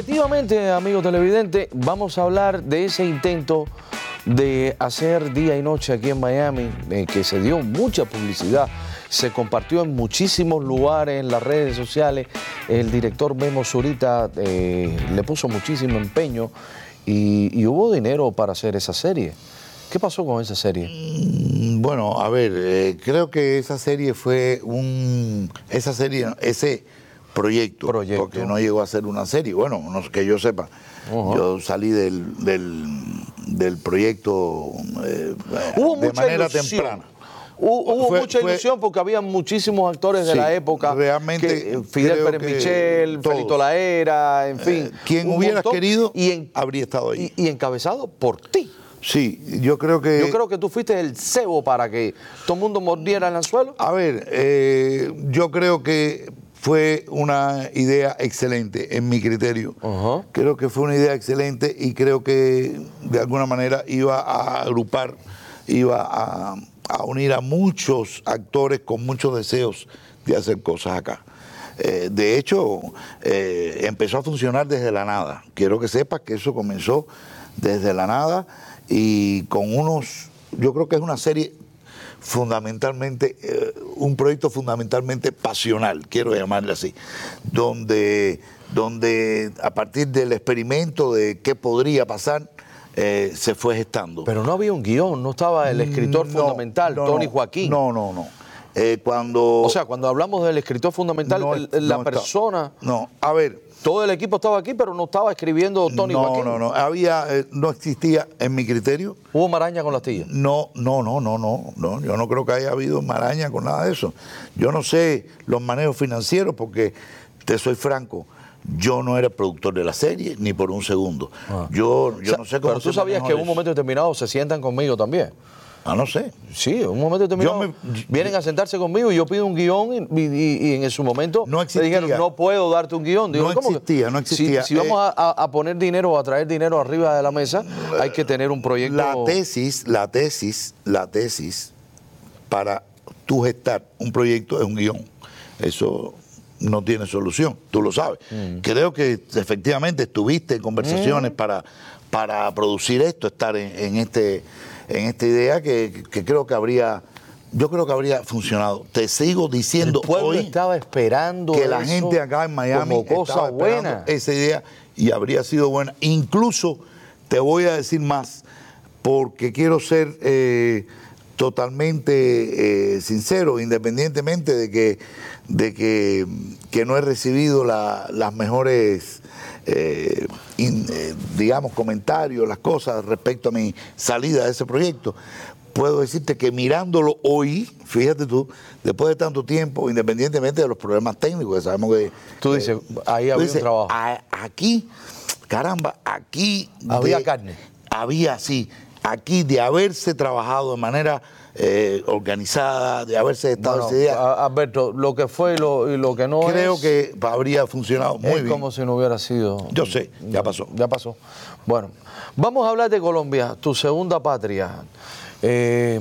efectivamente, amigo televidente, vamos a hablar de ese intento de hacer día y noche aquí en Miami, eh, que se dio mucha publicidad, se compartió en muchísimos lugares en las redes sociales. El director Memo Zurita eh, le puso muchísimo empeño y, hubo dinero para hacer esa serie. ¿Qué pasó con esa serie? Mm, Bueno, a ver, eh, creo que esa serie fue un. Esa serie, ese proyecto, Proyecto. porque no llegó a ser una serie. Bueno, no que yo sepa. Yo salí del, del, del proyecto eh, Hubo de mucha manera ilusión. temprana. Hubo, hubo Fue- mucha fue- ilusión porque había muchísimos actores de la época. realmente que, eh, Fidel Pérez Michel. Felito Laera, en fin. Eh, quien hubieras querido y en- habría estado ahí. Y, y encabezado por ti. Sí, yo creo que. Yo creo que tú fuiste el cebo para que todo el mundo mordiera el anzuelo. A ver, eh, yo creo que fue una idea excelente en mi criterio. Creo que fue una idea excelente y creo que de alguna manera iba a agrupar, iba a, a unir a muchos actores con muchos deseos de hacer cosas acá. Eh, de hecho, eh, empezó a funcionar desde la nada. Quiero que sepas que eso comenzó desde la nada y con unos, yo creo que es una serie fundamentalmente, eh, un proyecto fundamentalmente pasional, quiero llamarle así, donde, donde a partir del experimento de qué podría pasar, eh, se fue gestando. Pero no había un guion, no estaba el escritor No, fundamental, no, Tony Joaquín. No, no, no. Eh, cuando... O sea, cuando hablamos del escritor fundamental, no el- est- la está- persona, No, a ver, todo el equipo estaba aquí, pero no estaba escribiendo Tony no, Joaquín. no, no, había, eh, no existía en mi criterio Hubo maraña con la astilla. No, no, no, no, no, no. Yo no creo que haya habido maraña con nada de eso. Yo no sé los manejos financieros porque, te soy franco, yo no era productor de la serie ni por un segundo. Ah. Yo, yo O sea, no sé cómo Pero tú sabías que en un momento determinado se sientan conmigo también. Ah, no sé. Sí, en un momento determinado me- vienen a sentarse conmigo y yo pido un guion y, y- y en su momento No me existía. dijeron, no puedo darte un guion. Digo, No ¿cómo que? existía, no Si- existía. Si, vamos Eh, a, a- a poner dinero o a traer dinero arriba de la mesa, hay que tener un proyecto. La tesis, la tesis, la tesis para tú gestar un proyecto es un guion. Eso no tiene solución, tú lo sabes. Mm. Creo que efectivamente estuviste en conversaciones para, para producir esto, estar en, en este, en esta idea que, que creo que habría, yo creo que habría funcionado. Te sigo el diciendo pueblo hoy estaba esperando que la gente acá en Miami como cosa estaba esperando buena. esa idea y habría sido buena. Incluso te voy a decir más, porque quiero ser eh, totalmente eh, sincero, independientemente de que, de que, que no he recibido la- las mejores, eh, in- eh, digamos, comentarios, las cosas respecto a mi salida de ese proyecto. Puedo decirte que mirándolo hoy, fíjate tú, después de tanto tiempo, independientemente de los problemas técnicos, que sabemos que... Tú dices, ahí había un dices, trabajo. "A- aquí, caramba, aquí... Había carne. Había, sí. Aquí de haberse trabajado de manera eh, organizada, de haberse estado Bueno, esa idea, Alberto, lo que fue y lo, y lo que no creo es, que habría funcionado muy es bien. como si no hubiera sido. Yo sé, ya pasó. Ya pasó. Bueno, vamos a hablar de Colombia, tu segunda patria. Eh,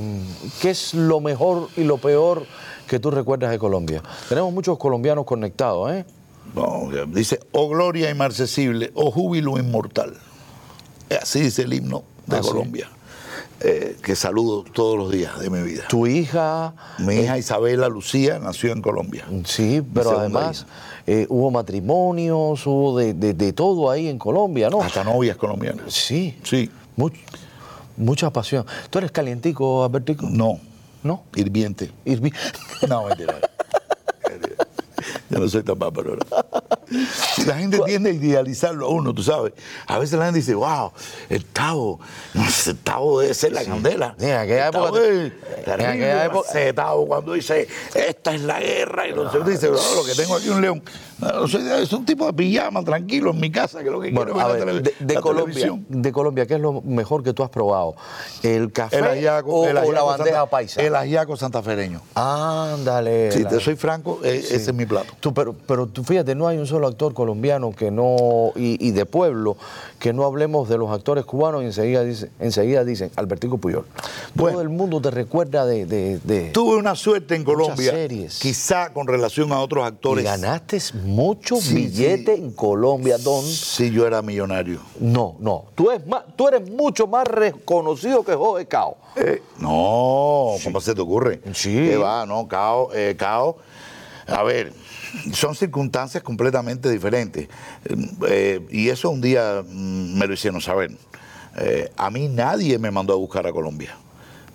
¿Qué es lo mejor y lo peor que tú recuerdas de Colombia? Tenemos muchos colombianos conectados, ¿eh? No, dice, o gloria inmarcesible, o júbilo inmortal. Así dice el himno de Ah, sí. Colombia, eh, que saludo todos los días de mi vida. Tu hija. Mi hija Isabela Lucía nació en Colombia. Sí, pero además eh, hubo matrimonios, hubo de, de- de todo ahí en Colombia, ¿no? Hasta novias colombianas. Sí. Sí, Much- mucha pasión. ¿Tú eres calientico, Albertico? no, ¿No? hirviente. Irvi- No, mentira. Yo no soy tan páparo. La gente tiende a idealizarlo a uno, tú sabes. A veces la gente dice, wow, el Tavo, el Tavo debe ser la candela. Sí, en aquella El época- en aquella época- ese Tavo cuando dice, esta es la guerra, y no sé, dice, "No, lo que tengo aquí un león. No, soy- es un tipo de pijama tranquilo en mi casa, que lo que Bueno, quiero a ver la, de, de la Colombia, televisión. de Colombia, ¿qué es lo mejor que tú has probado? ¿El café El ajiaco, o, el o la bandeja santa- paisa? El ajiaco santafereño. Ándale. Si te soy franco, e- ese es mi plato. Tú, pero, pero tú fíjate, no hay un solo actor colombiano que no, y, y de pueblo, que no hablemos de los actores cubanos y enseguida, dice, enseguida dicen Albertico Puyol. Bueno. Todo el mundo te recuerda de... Tuve una suerte en Colombia, series. quizá con relación a otros y actores. ganaste muchos Sí, billetes sí. en Colombia, Don. Si yo era millonario. No, no. Tú eres, más, tú eres mucho más reconocido que Jorge Cao. Eh, no, ¿cómo se te ocurre? Sí. ¿Qué va? No, Cao, eh, Cao. A ver, son circunstancias completamente diferentes. Eh, y eso un día mm, me lo hicieron saber. Eh, a mí nadie me mandó a buscar a Colombia.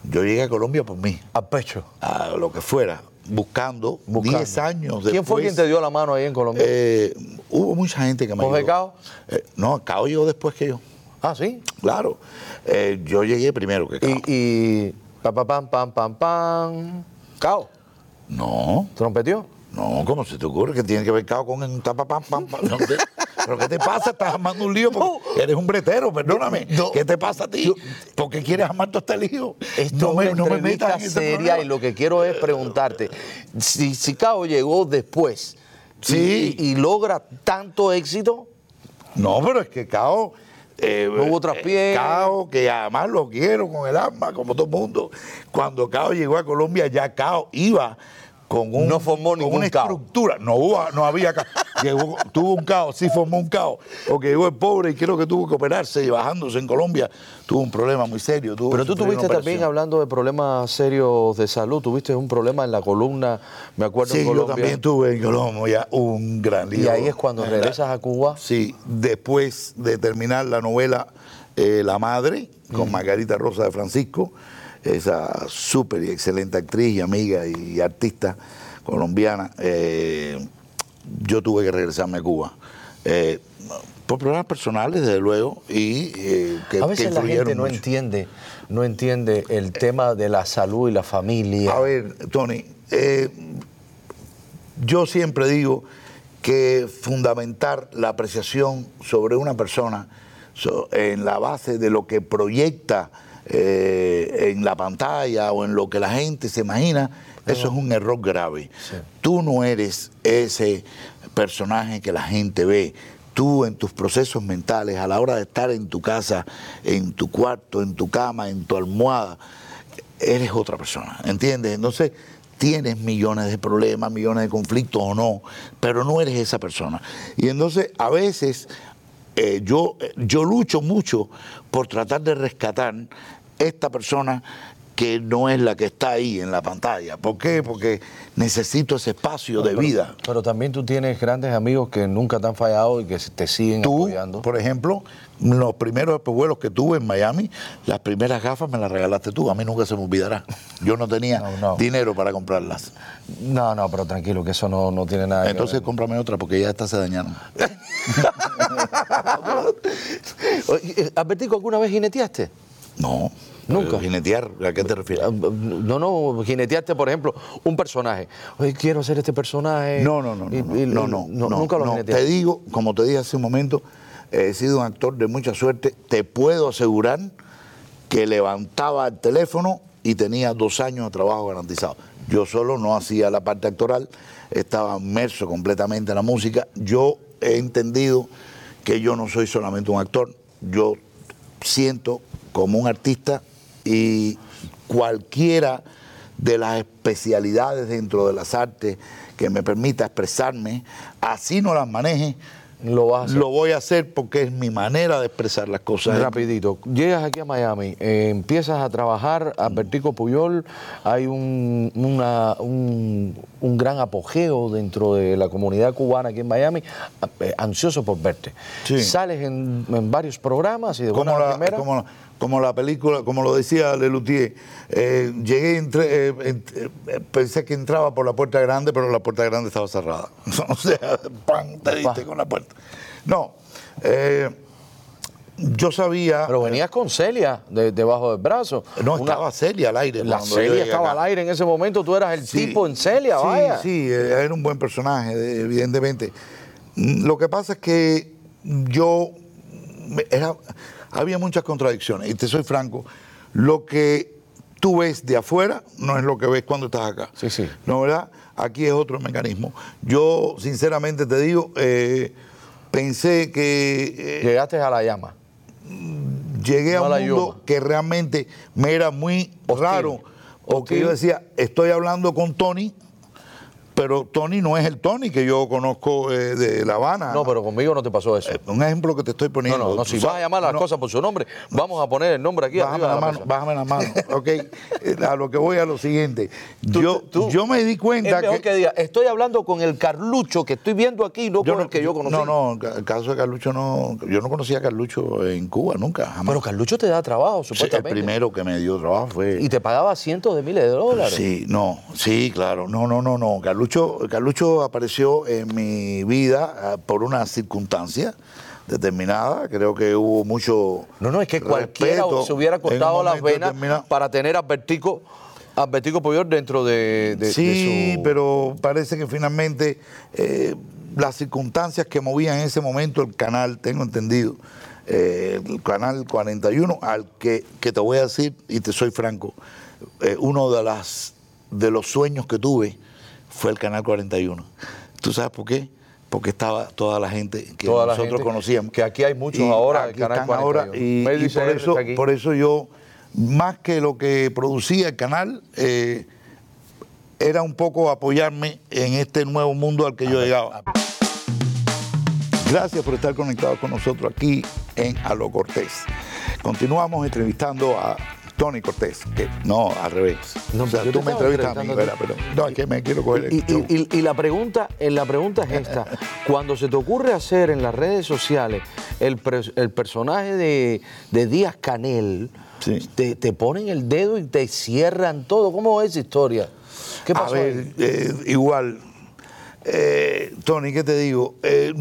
Yo llegué a Colombia por mí, A pecho. a lo que fuera, buscando, Buscando. 10 años después. ¿Quién fue quien te dio la mano ahí en Colombia? Eh, hubo mucha gente que me ¿Jorge ayudó. Cao? Eh, no, Cao llegó después que yo. ah, sí. Claro. Eh, yo llegué primero que Cao. Y, y pa, pa, pam, pam, pam, pam. Cao, No, trompetió. no, ¿cómo se te ocurre que tiene que ver Cao con un tapa pam pam pam? No ¿Pero qué te pasa? Estás armando un lío porque eres un bretero, perdóname. No. ¿Qué te pasa a ti? ¿Por qué quieres armar todo este lío? Esto no es una entrevista metas en seria y lo que quiero es preguntarte, si, si Cao llegó después y- Sí. y, y logra tanto éxito, No, pero es que Cao. eh, No hubo traspié. eh, Cao, que además lo quiero con el alma, como todo el mundo. Cuando Cao llegó a Colombia, ya Cao iba con un, No formó con ningún una estructura. No, hubo, no había. Llegó- tuvo un Cao, sí formó un Cao. Porque llegó el pobre y creo que tuvo que operarse y bajándose en Colombia. Tuvo un problema muy serio. tuvo pero tú tuviste también, hablando de problemas serios de salud, tuviste un problema en la columna, me acuerdo Sí, en yo Colombia. también tuve en Colombia un gran lío. y ahí es cuando regresas a Cuba. Sí, después de terminar la novela eh, La Madre, con Margarita Rosa de Francisco, esa súper y excelente actriz y amiga y artista colombiana, eh, yo tuve que regresarme a Cuba. Eh, por problemas personales, desde luego, y eh, que, a que veces la gente no mucho. entiende, no entiende el tema de la salud y la familia. A ver, Tony, eh, yo siempre digo que fundamentar la apreciación sobre una persona so- en la base de lo que proyecta eh, en la pantalla o en lo que la gente se imagina, eso es un error grave. Tú no eres ese personaje que la gente ve. Tú en tus procesos mentales, a la hora de estar en tu casa, en tu cuarto, en tu cama, en tu almohada, eres otra persona, ¿entiendes? Entonces tienes millones de problemas, millones de conflictos o no, pero no eres esa persona. Y entonces a veces eh, yo, yo lucho mucho por tratar de rescatar esta persona que no es la que está ahí en la pantalla. ¿Por qué? Porque necesito ese espacio de Pero- vida. Pero también tú tienes grandes amigos que nunca te han fallado y que te siguen Tú, apoyando. por ejemplo, los primeros vuelos que tuve en Miami, las primeras gafas me las regalaste tú. A mí nunca se me olvidará. Yo no tenía No, no. dinero para comprarlas. No, no, pero tranquilo, que eso no, no tiene nada Entonces que cómprame otra porque ya estas se dañaron. ver. Albertico, ¿alguna vez jineteaste? No. Nunca. Jinetear, ¿a qué te refieres? Ah, No, no, jineteaste, por ejemplo, un personaje. Oye, quiero hacer este personaje. No, no, no, no, Y- no, y- no, no, no, Nunca lo no. jineteaste. Te digo, como te dije hace un momento, he sido un actor de mucha suerte. Te puedo asegurar que levantaba el teléfono y tenía dos años de trabajo garantizado. Yo solo no hacía la parte actoral, estaba inmerso completamente en la música. Yo he entendido que yo no soy solamente un actor, yo siento como un artista y cualquiera de las especialidades dentro de las artes que me permita expresarme, así no las maneje, Lo vas a hacer. lo voy a hacer porque es mi manera de expresar las cosas. Rapidito, llegas aquí a Miami, eh, empiezas a trabajar, Albertico Puyol, hay un, una- un, un gran apogeo dentro de la comunidad cubana aquí en Miami, eh, ansioso por verte. Sí. Sales en, en varios programas y de buena la, primera. como, como la película, como lo decía Lelutier, eh, llegué, entré, eh, eh, pensé que entraba por la puerta grande, pero la puerta grande estaba cerrada. o sea, ¡pam! te diste con la puerta. No, eh, yo sabía... Pero venías con Celia de- debajo del brazo. No, Una- estaba Celia al aire. La Celia estaba acá. al aire en ese momento, tú eras el Sí, tipo en Celia, sí, vaya. Sí, era un buen personaje, de- evidentemente. Mm, Lo que pasa es que yo era, había muchas contradicciones, y te soy franco, lo que tú ves de afuera no es lo que ves cuando estás acá. Sí, sí. ¿No, verdad? Aquí es otro mecanismo. Yo, sinceramente te digo, eh, pensé que eh, Llegaste a la llama. llegué a un mundo que realmente me era muy Hostil. raro, porque Hostil. yo decía, estoy hablando con Tony, pero Tony no es el Tony que yo conozco eh, de La Habana. No, pero conmigo no te pasó eso. Eh, un ejemplo que te estoy poniendo. no, no, si vas a llamar las no, cosas por su nombre, vamos a poner el nombre aquí Bájame arriba de la la mano, mesa. bájame la mano, ok. Eh, A lo que voy a lo siguiente. Tú- yo, tú- yo me di cuenta Es mejor que, diga, estoy hablando con el Carlucho que estoy viendo aquí, no con el que yo conocí. No, no, el caso de Carlucho no. Yo no conocía a Carlucho en Cuba, nunca, jamás. Pero Carlucho te da trabajo, Sí, el supuestamente. primero que me dio trabajo fue. Y te pagaba cientos de miles de dólares. Sí, no, sí, claro. No, no, no, no. Carlucho, Carlucho apareció en mi vida ah, por una circunstancia determinada. Creo que hubo mucho. No, no, es que cualquiera se hubiera cortado las venas para tener a Bertico, a Bertico Poyor dentro de, de- de Sí, su... pero parece que finalmente eh, las circunstancias que movían en ese momento el canal, tengo entendido, eh, el canal 41, al que, que te voy a decir, y te soy franco, eh, uno de, las, de los sueños que tuve fue el canal 41. ¿Tú sabes por qué? Porque estaba toda la gente que Toda nosotros gente, conocíamos. que aquí hay muchos ahora del aquí Canal están ahora, 41. y, y por, eso, por eso yo, más que lo que producía el canal, eh, era un poco apoyarme en este nuevo mundo al que yo llegaba. Gracias por estar conectados con nosotros aquí en A lo Cortés. Continuamos entrevistando a Tony Cortés, que no, al revés. No, o sea, tú me entrevistas a mí, a ¿verdad? Pero no, es que me quiero coger Y, y- y- y la, pregunta, eh, la pregunta es esta. Cuando se te ocurre hacer en las redes sociales el, personaje de, de Díaz Canel, Sí. te, te ponen el dedo y te cierran todo. ¿Cómo es esa historia? ¿Qué A pasó? ver, ahí? eh, igual, eh, Tony, ¿qué te digo? Eh,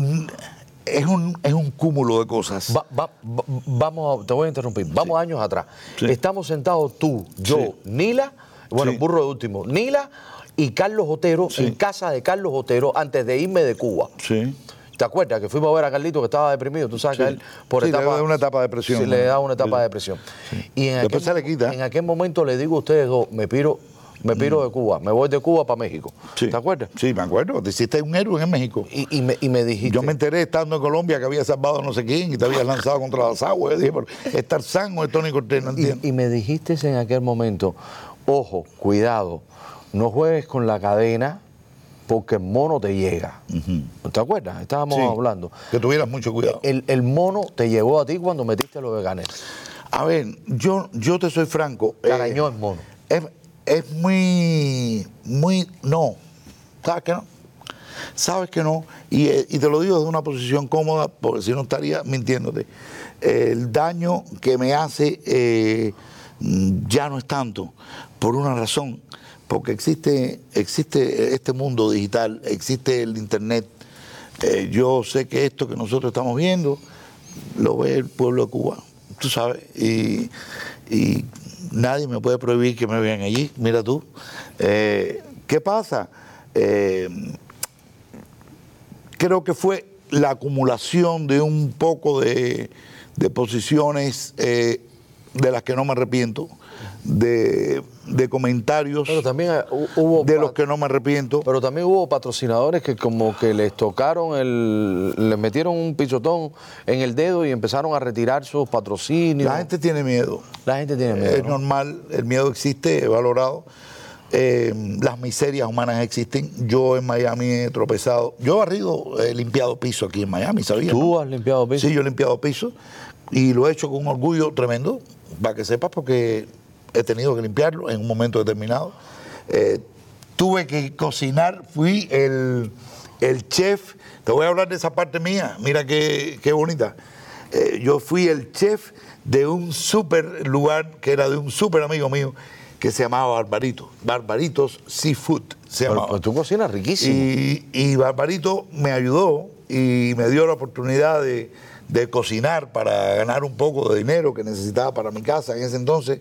es, un, es un cúmulo de cosas. Va- va- va- vamos, a- te voy a interrumpir. Vamos años atrás. Sí. Estamos sentados tú, yo, Sí. Nila, bueno, burro de último, Nila y Carlos Otero en casa de Carlos Otero antes de irme de Cuba. Sí. ¿Te acuerdas que fuimos a ver a Carlito que estaba deprimido? Tú sabes que él por Sí, le etapa, da una etapa de depresión, Sí, ¿no? le da una etapa de depresión. Y en aquel, se le quita. En aquel momento le digo a ustedes dos, me piro, me piro de Cuba, me voy de Cuba para México. Sí. ¿Te acuerdas? Sí, me acuerdo. Te hiciste un héroe en México. Y, y me, y me dijiste. Yo me enteré estando en Colombia que había salvado no sé quién y te habías lanzado contra las aguas. Yo dije, pero estar sano de Tony Cortés, no entiendo. Y, y me dijiste en aquel momento, ojo, cuidado, no juegues con la cadena porque el mono te llega. ¿Te acuerdas? Estábamos Sí, hablando. Que tuvieras mucho cuidado. El, el mono te llegó a ti cuando metiste lo de. A ver, yo, yo te soy franco. eh, Carañó el mono. es, es muy, muy, no. ¿Sabes que no? Sabes que no. Y, eh, y te lo digo desde una posición cómoda, porque si no estaría mintiéndote. El daño que me hace eh, ya no es tanto, por una razón. Porque existe, existe este mundo digital, existe el internet. Eh, yo sé que esto que nosotros estamos viendo lo ve el pueblo de Cuba, tú sabes, y nadie me puede prohibir que me vean allí, mira tú. Eh, ¿Qué pasa? Eh, creo que fue la acumulación de un poco de, posiciones eh, de las que no me arrepiento, de, de comentarios Pero también eh, hu- hubo. de los que no me arrepiento. Pero también hubo patrocinadores que como que les tocaron el, les metieron un pisotón en el dedo y empezaron a retirar sus patrocinios. La gente tiene miedo. La gente tiene miedo. Es ¿no? normal, el miedo existe, es valorado. Eh, las miserias humanas existen. Yo en Miami he tropezado. Yo he barrido, he limpiado piso aquí en Miami, ¿sabías? ¿Tú no? has limpiado piso? Sí, yo he limpiado piso y lo he hecho con un orgullo tremendo, para que sepas, porque he tenido que limpiarlo en un momento determinado. Eh, tuve que cocinar, fui el, el chef. Te voy a hablar de esa parte mía, mira qué, qué bonita. Eh, yo fui el chef de un super lugar que era de un super amigo mío que se llamaba Barbarito. Barbaritos Seafood se Pero, llamaba. tú cocinas riquísimo. Y, y Barbarito me ayudó y me dio la oportunidad de, de cocinar para ganar un poco de dinero que necesitaba para mi casa en ese entonces.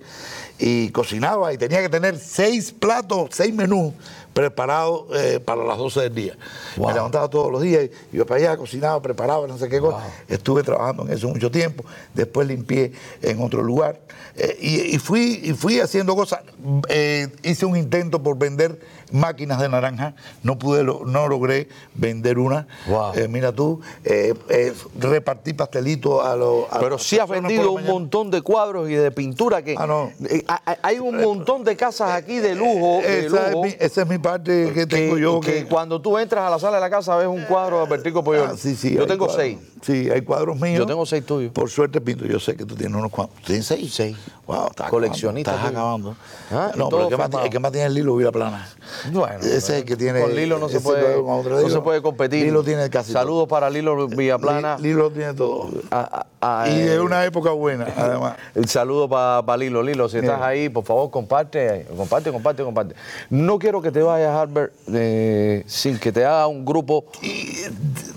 Y cocinaba y tenía que tener seis platos, seis menús preparados eh, para las 12 del día. Wow. Me levantaba todos los días, iba para allá, cocinaba, preparaba, no sé qué cosa. Estuve trabajando en eso mucho tiempo. Después limpié en otro lugar. Eh, y, y fui, y fui haciendo cosas. Eh, hice un intento por vender máquinas de naranja. No pude, no logré vender una. Wow. Eh, mira tú, eh, eh, repartí pastelitos a los. Pero sí has vendido un montón de cuadros y de pintura que Ah, no. Ha- ha- hay un montón de casas aquí de lujo, de Esa es, lujo. mi, esa es mi parte que tengo yo que, cuando tú entras a la sala de la casa ves un cuadro de Albertico Puyol. Ah, sí, sí, yo tengo cuadros. seis. Sí, hay cuadros míos. Yo tengo seis tuyos. Por suerte, Pinto, yo sé que tú tienes unos cuantos. ¿Tienes seis? Seis. Wow, estás Coleccionista Acabando, estás tuyo. acabando. Ah, no, pero el que, más, el que más tiene el Lilo Vila Plana. Bueno, ese es el que tiene. Con Lilo no se puede, no se puede competir. Lilo tiene casi Saludos para Lilo Villaplana. Li- Lilo tiene todo. A- a- a- y eh, de una época buena, además. El saludo para Lilo. Lilo, si estás Mira. ahí, por favor, comparte, comparte, comparte, comparte. No quiero que te vayas, Albert, eh, sin que te haga un grupo. Y,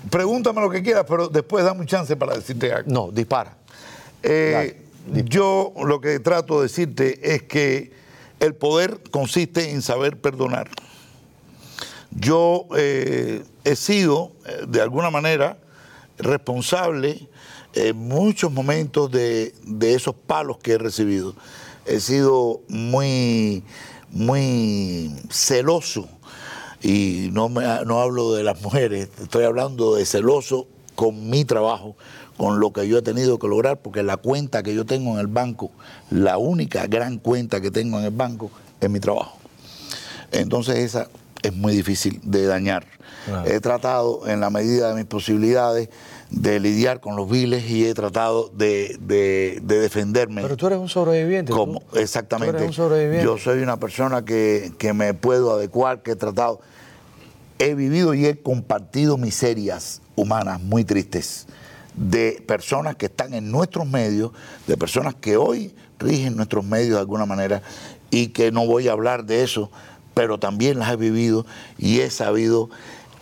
pregúntame lo que quieras, pero después dame un chance para decirte algo. No, dispara. Eh, yo lo que trato de decirte es que el poder consiste en saber perdonar. Yo eh, he sido, eh, de alguna manera, responsable en muchos momentos de, de esos palos que he recibido. He sido muy, muy celoso y no, me, no hablo de las mujeres, estoy hablando de celoso con mi trabajo, con lo que yo he tenido que lograr, porque la cuenta que yo tengo en el banco, la única gran cuenta que tengo en el banco, es mi trabajo. Entonces esa es muy difícil de dañar. Claro. He tratado en la medida de mis posibilidades de lidiar con los viles y he tratado de, de- de defenderme. Pero tú eres un sobreviviente. ¿Cómo? Tú Exactamente. eres un sobreviviente. Yo soy una persona que, que me puedo adecuar, que he tratado. He vivido y he compartido miserias humanas muy tristes de personas que están en nuestros medios, de personas que hoy rigen nuestros medios de alguna manera y que no voy a hablar de eso, pero también las he vivido y he sabido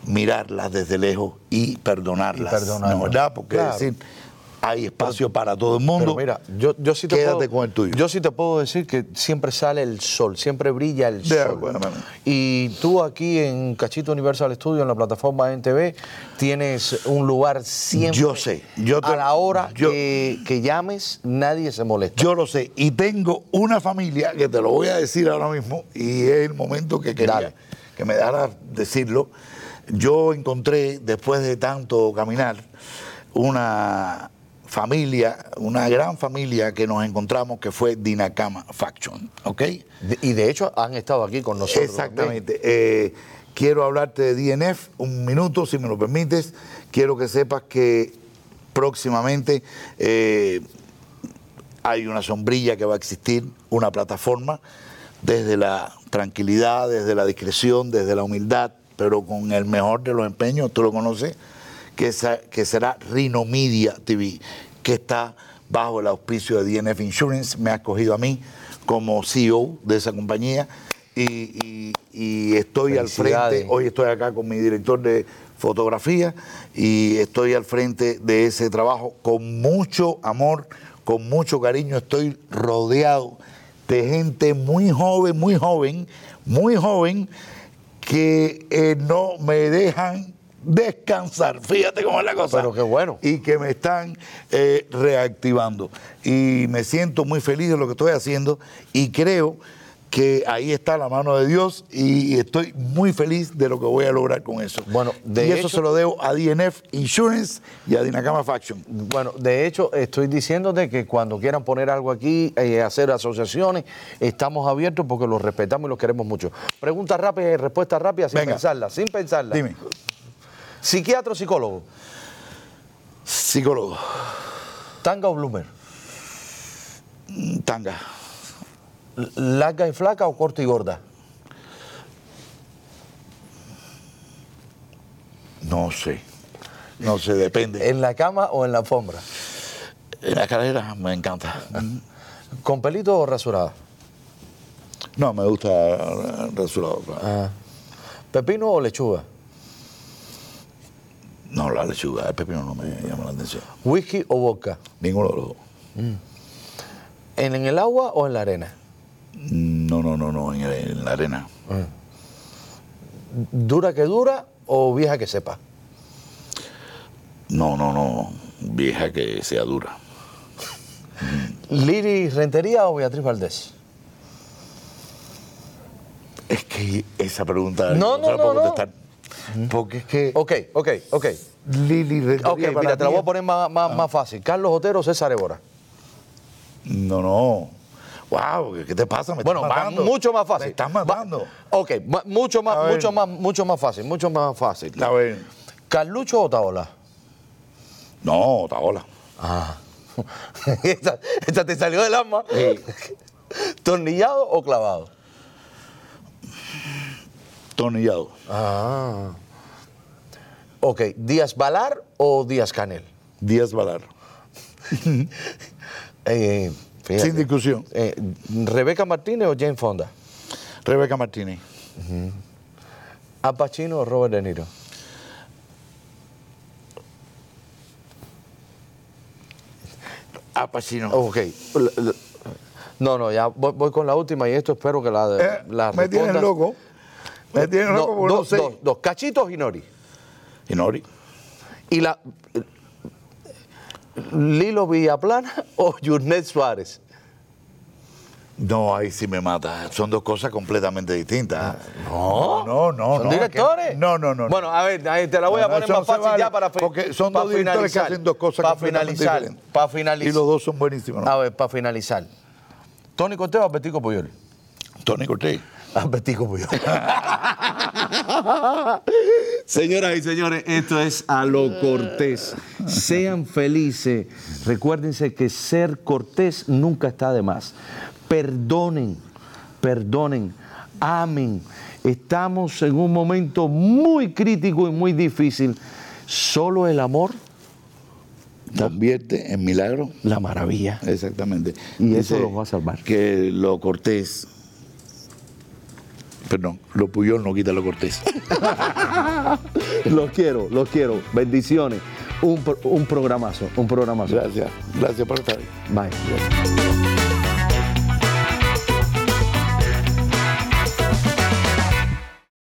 mirarlas desde lejos y perdonarlas. Y perdonarlas. ¿no, ¿verdad? Porque Claro. decir, hay espacio para todo el mundo. Pero mira, yo, yo sí te Quédate puedo, con el tuyo. Yo sí te puedo decir que siempre sale el sol, siempre brilla el De sol. acuerdo. Y tú aquí en Cachito Universal Studio, en la plataforma NTV, tienes un lugar siempre. Yo sé, yo te- a la hora yo- que, que llames, nadie se molesta. Yo lo sé. Y tengo una familia que te lo voy a decir ahora mismo y es el momento que quería Dale. que me dejara decirlo. Yo encontré, después de tanto caminar, una familia, una gran familia que nos encontramos que fue Dinacama Faction, ¿ok? De- y de hecho han estado aquí con nosotros. Exactamente. Eh, quiero hablarte de DNF un minuto, si me lo permites. Quiero que sepas que próximamente eh, hay una sombrilla que va a existir, una plataforma, desde la tranquilidad, desde la discreción, desde la humildad, pero con el mejor de los empeños, tú lo conoces, que, sa- que será Rhino Media TV, que está bajo el auspicio de DNF Insurance, me ha escogido a mí como CEO de esa compañía y, y- y estoy al frente, hoy estoy acá con mi director de fotografía y estoy al frente de ese trabajo con mucho amor, con mucho cariño, estoy rodeado de gente muy joven, muy joven, muy joven, que eh, no me dejan descansar. Fíjate cómo es la cosa. Pero qué bueno. Y que me están eh, reactivando. Y me siento muy feliz de lo que estoy haciendo y creo que ahí está la mano de Dios y estoy muy feliz de lo que voy a lograr con eso. Bueno, de y eso hecho- se lo debo a DNF Insurance y a Dinacama Faction. Bueno, de hecho, estoy diciéndote que cuando quieran poner algo aquí, eh, hacer asociaciones, estamos abiertos porque los respetamos y los queremos mucho. Pregunta rápida y respuesta rápida sin Venga. pensarla, sin pensarla. Dime, ¿Psiquiatra o psicólogo? psicólogo, ¿Tanga o bloomer? tanga, ¿Larga y flaca o corta y gorda? no sé, no sé, depende. ¿En la cama o en la alfombra? En la carrera me encanta. ¿Con pelito o rasurada? No, me gusta rasurado. Ah. ¿Pepino o lechuga? No, la lechuga, el pepino no me llama la atención. ¿Whisky o vodka? Ninguno de los dos. ¿En, en el agua o en la arena? No, no, no, no, en, el- en la arena. ¿Dura que dura o vieja que sepa? No, no, no, vieja que sea dura. ¿Lili Rentería o Beatriz Valdés? Es que esa pregunta No, la no, puedo no, no. contestar. Porque es que Ok, ok, ok. Lili Rentería Ok, para mira, te la voy a poner más, más, más fácil. Carlos Otero o César Évora. No, no. Wow, ¿qué te pasa? Me Bueno, estás matando. mucho más fácil. Me estás Va- matando. ok, va- mucho A más, mucho más, mucho más fácil, mucho más fácil. A ver. ¿Carlucho o Taola? No, Taola. Ah. esta, esta te salió del alma. Sí. ¿Tornillado o clavado? Tornillado. Ah. Ok, ¿Díaz Valar o Díaz Canel? Díaz Valar. Eh. Sin discusión. Eh, ¿Rebeca Martínez o Jane Fonda? Rebeca Martínez. ¿Al Pacino o Robert De Niro? Ah, Pacino. Ok. No, no, ya voy, voy con la última y esto espero que la, Eh, la me tienes respondas. loco. Me No, loco porque no dos, sé. dos, dos. Cachitos y Nori. ¿Y Nori? Y la. Lilo Villaplana o Yurnet Suárez. No, ahí sí me mata. Son dos cosas completamente distintas. No. no, no. ¿Son no, directores? No, no, no. Bueno, a ver, ahí te la voy a poner más fácil vale, ya para fi- Porque son para dos directores que finalizar. hacen dos cosas Para completamente finalizar. diferentes. Para finalizar. Y los dos son buenísimos. ¿no? A ver, para finalizar. Tony Cortés o Albertico Puyol. Tony Cortés. Albertico Puyol. Señoras y señores, esto es a lo cortés. Sean felices. Recuérdense que ser cortés nunca está de más. Perdonen, perdonen, amen. Estamos en un momento muy crítico y muy difícil. Solo el amor, Convierte en milagro. la maravilla. Exactamente. Y eso los va a salvar. Que lo cortés. Perdón, lo Puyol no quita lo cortés. Los quiero, los quiero. Bendiciones. Un, un programazo, un programazo. Gracias. Gracias por estar ahí. Bye.